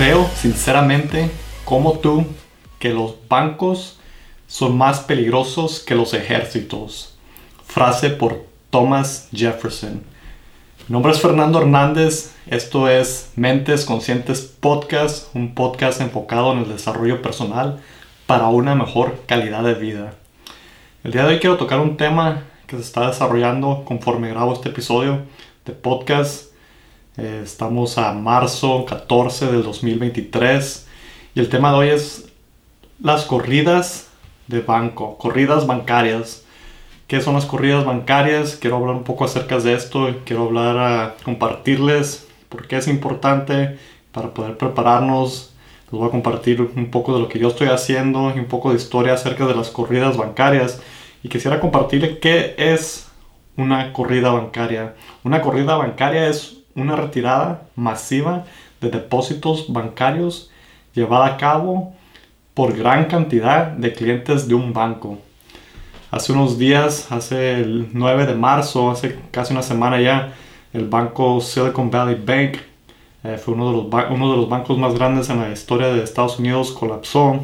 Creo sinceramente, como tú, que los bancos son más peligrosos que los ejércitos. Frase por Thomas Jefferson. Mi nombre es Fernando Hernández, esto es Mentes Conscientes Podcast, un podcast enfocado en el desarrollo personal para una mejor calidad de vida. El día de hoy quiero tocar un tema que se está desarrollando conforme grabo este episodio de podcast. Eh, estamos a marzo 14 del 2023 y el tema de hoy es las corridas de banco, corridas bancarias. ¿Qué son las corridas bancarias? Quiero hablar un poco acerca de esto, quiero hablar a compartirles por qué es importante para poder prepararnos. Les voy a compartir un poco de lo que yo estoy haciendo y un poco de historia acerca de las corridas bancarias. Y quisiera compartirle qué es una corrida bancaria. Una corrida bancaria es una retirada masiva de depósitos bancarios llevada a cabo por gran cantidad de clientes de un banco. Hace unos días, hace el 9 de marzo, hace casi una semana ya, el banco Silicon Valley Bank, eh, fue uno de, los uno de los bancos más grandes en la historia de Estados Unidos, colapsó.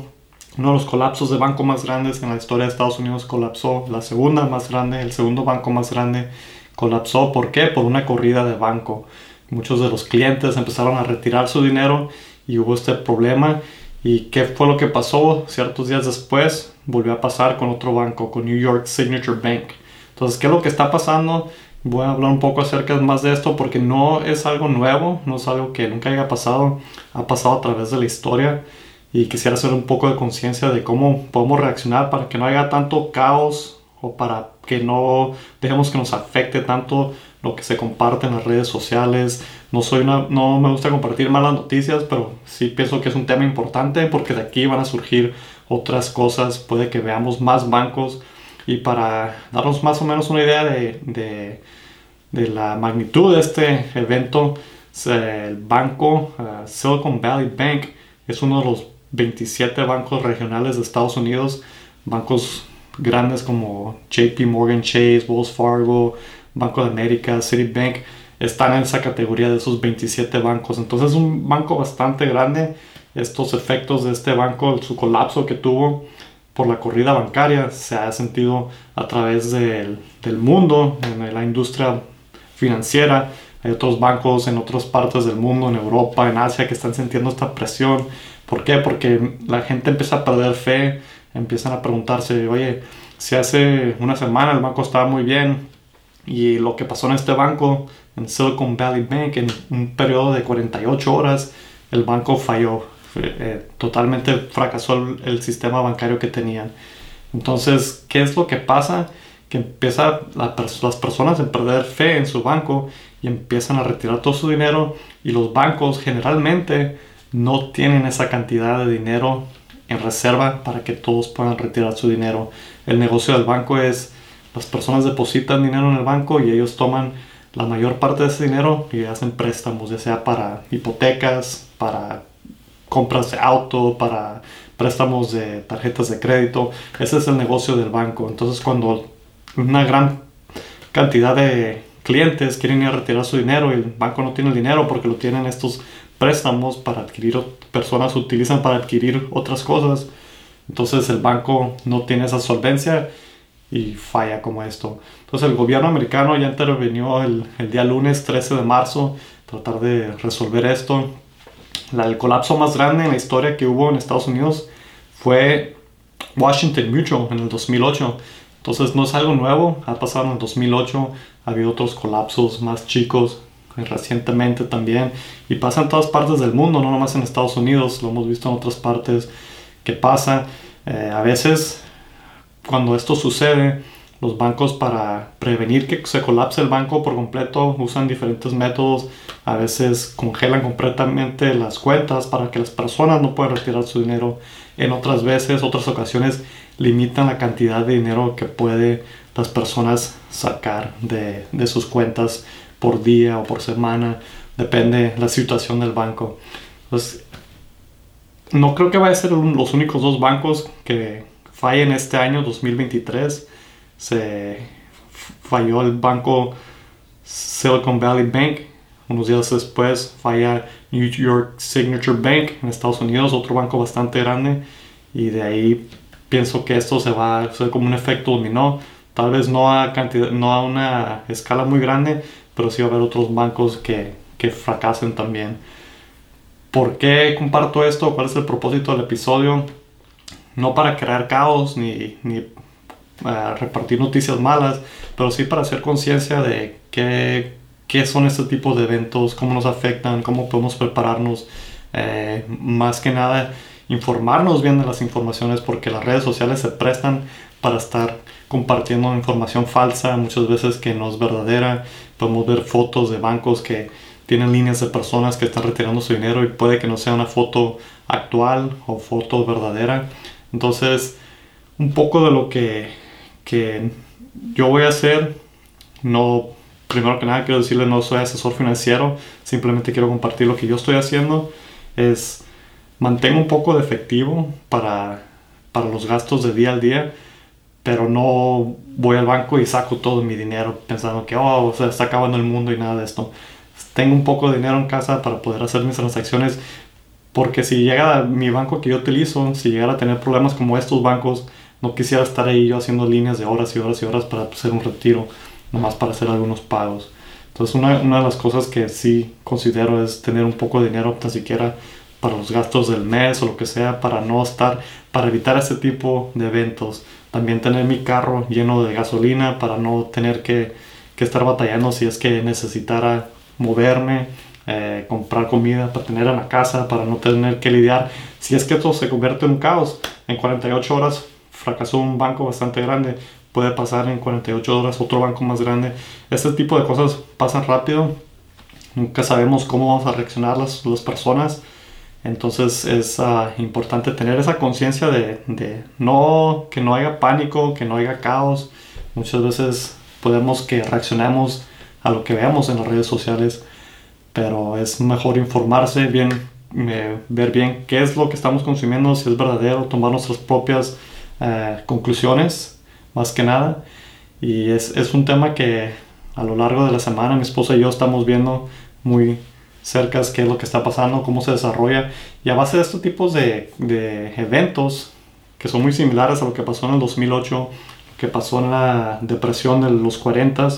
Uno de los colapsos de banco más grandes en la historia de Estados Unidos colapsó. La segunda más grande, el segundo banco más grande colapsó. ¿Por qué? Por una corrida de banco. Muchos de los clientes empezaron a retirar su dinero y hubo este problema ¿Y qué fue lo que pasó? Ciertos días después volvió a pasar con otro banco, con New York Signature Bank. Entonces, ¿qué es lo que está pasando? Voy a hablar un poco acerca más de esto porque no es algo nuevo, no es algo que nunca haya pasado, ha pasado a través de la historia y quisiera hacer un poco de conciencia de cómo podemos reaccionar para que no haya tanto caos para que no dejemos que nos afecte tanto lo que se comparte en las redes sociales. No, soy no me gusta compartir malas noticias, pero sí pienso que es un tema importante porque de aquí van a surgir otras cosas. Puede que veamos más bancos y para darnos más o menos una idea de, de, la magnitud de este evento, el banco uh, Silicon Valley Bank es uno de los 27 bancos regionales de Estados Unidos, bancos grandes como JP Morgan Chase, Wells Fargo, Banco de América, Citibank, están en esa categoría de esos 27 bancos. Entonces es un banco bastante grande. Estos efectos de este banco, su colapso que tuvo por la corrida bancaria, se ha sentido a través del, del mundo, en la industria financiera. Hay otros bancos en otras partes del mundo, en Europa, en Asia, que están sintiendo esta presión. ¿Por qué? Porque la gente empieza a perder fe, empiezan a preguntarse, oye, si hace una semana el banco estaba muy bien, y lo que pasó en este banco, en Silicon Valley Bank, en un periodo de 48 horas, el banco falló. Eh, totalmente fracasó el, sistema bancario que tenían. Entonces, ¿qué es lo que pasa? Que empiezan las personas a perder fe en su banco y empiezan a retirar todo su dinero y los bancos generalmente no tienen esa cantidad de dinero en reserva para que todos puedan retirar su dinero. El negocio del banco es las personas depositan dinero en el banco y ellos toman la mayor parte de ese dinero y hacen préstamos, ya sea para hipotecas, para compras de auto, para préstamos de tarjetas de crédito. Ese es el negocio del banco. Entonces cuando una gran cantidad de clientes quieren ir a retirar su dinero y el banco no tiene el dinero porque lo tienen estos préstamos para adquirir, personas utilizan para adquirir otras cosas. Entonces el banco no tiene esa solvencia y falla como esto. Entonces el gobierno americano ya intervenió el, el día lunes 13 de marzo tratar de resolver esto. el colapso más grande en la historia que hubo en Estados Unidos fue Washington Mutual en el 2008. Entonces no es algo nuevo, ha pasado en el 2008, ha habido otros colapsos más chicos recientemente también y pasa en todas partes del mundo, no nomás en Estados Unidos, lo hemos visto en otras partes que pasa. Eh, a veces cuando esto sucede, los bancos para prevenir que se colapse el banco por completo usan diferentes métodos. A veces congelan completamente las cuentas para que las personas no puedan retirar su dinero. En otras veces, otras ocasiones, limitan la cantidad de dinero que puede las personas sacar de, de sus cuentas por día o por semana. Depende la situación del banco. No creo que vaya a ser los únicos dos bancos que falla en este año 2023. Se falló el banco Silicon Valley Bank. Unos días después falla New York Signature Bank en Estados Unidos, otro banco bastante grande. Y de ahí pienso que esto se va a hacer como un efecto dominó. Tal vez no a, cantidad, no a una escala muy grande, pero sí va a haber otros bancos que, que fracasen también. ¿Por qué comparto esto? ¿Cuál es el propósito del episodio? No para crear caos ni, ni uh, repartir noticias malas, pero sí para hacer conciencia de qué, qué son este tipo de eventos, cómo nos afectan, cómo podemos prepararnos. Eh, más que nada, informarnos bien de las informaciones porque las redes sociales se prestan para estar compartiendo información falsa, muchas veces que no es verdadera. Podemos ver fotos de bancos que tienen líneas de personas que están retirando su dinero y puede que no sea una foto actual o foto verdadera. Entonces, un poco de lo que, que yo voy a hacer, no, primero que nada quiero decirle no soy asesor financiero, simplemente quiero compartir lo que yo estoy haciendo, es mantengo un poco de efectivo para, para los gastos de día al día, pero no voy al banco y saco todo mi dinero pensando que, oh, se está acabando el mundo y nada de esto. Tengo un poco de dinero en casa para poder hacer mis transacciones, porque si llega mi banco que yo utilizo, si llegara a tener problemas como estos bancos, no quisiera estar ahí yo haciendo líneas de horas y horas y horas para hacer un retiro, nomás para hacer algunos pagos. Entonces una, una de las cosas que sí considero es tener un poco de dinero, tan siquiera para los gastos del mes o lo que sea, para no estar, para evitar ese tipo de eventos. También tener mi carro lleno de gasolina para no tener que, que estar batallando si es que necesitara moverme, eh, comprar comida para tener en la casa, para no tener que lidiar. Si es que esto se convierte en un caos, en 48 horas fracasó un banco bastante grande, puede pasar en 48 horas otro banco más grande. Este tipo de cosas pasan rápido, nunca sabemos cómo vamos a reaccionar las, las personas. Entonces es uh, importante tener esa conciencia de, de, no que no haya pánico, que no haya caos. Muchas veces podemos que reaccionemos a lo que veamos en las redes sociales, pero es mejor informarse bien, eh, ver bien qué es lo que estamos consumiendo, si es verdadero, tomar nuestras propias eh, conclusiones, más que nada. Y es, es un tema que a lo largo de la semana mi esposa y yo estamos viendo muy cerca qué es lo que está pasando, cómo se desarrolla. Y a base de estos tipos de, de, eventos, que son muy similares a lo que pasó en el 2008, lo que pasó en la depresión de los 40,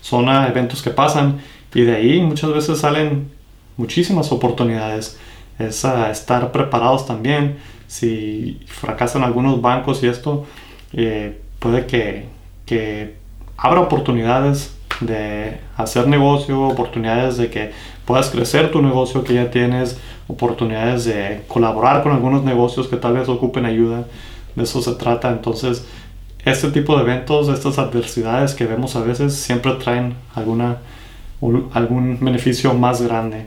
son eventos que pasan y de ahí muchas veces salen muchísimas oportunidades. Es estar preparados también. Si fracasan algunos bancos y esto, eh, puede que, que abra oportunidades de hacer negocio, oportunidades de que puedas crecer tu negocio que ya tienes, oportunidades de colaborar con algunos negocios que tal vez ocupen ayuda. De eso se trata. Entonces, este tipo de eventos, estas adversidades que vemos a veces, siempre traen alguna, algún beneficio más grande.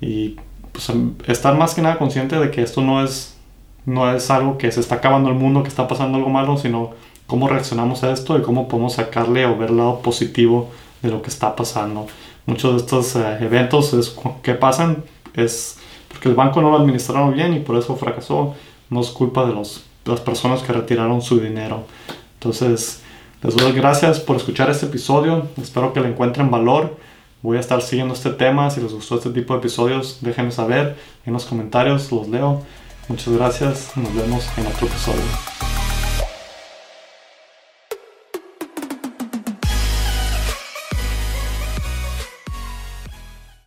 Y pues, em, estar más que nada consciente de que esto no es, no es algo que se está acabando el mundo, que está pasando algo malo, sino cómo reaccionamos a esto y cómo podemos sacarle o ver lado positivo de lo que está pasando. Muchos de estos eh, eventos es, que pasan es porque el banco no lo administraron bien y por eso fracasó. No es culpa de, los, las personas que retiraron su dinero. Entonces, les doy gracias por escuchar este episodio. Espero que le encuentren valor. Voy a estar siguiendo este tema. Si les gustó este tipo de episodios, déjenme saber en los comentarios, los leo. Muchas gracias. Nos vemos en otro episodio.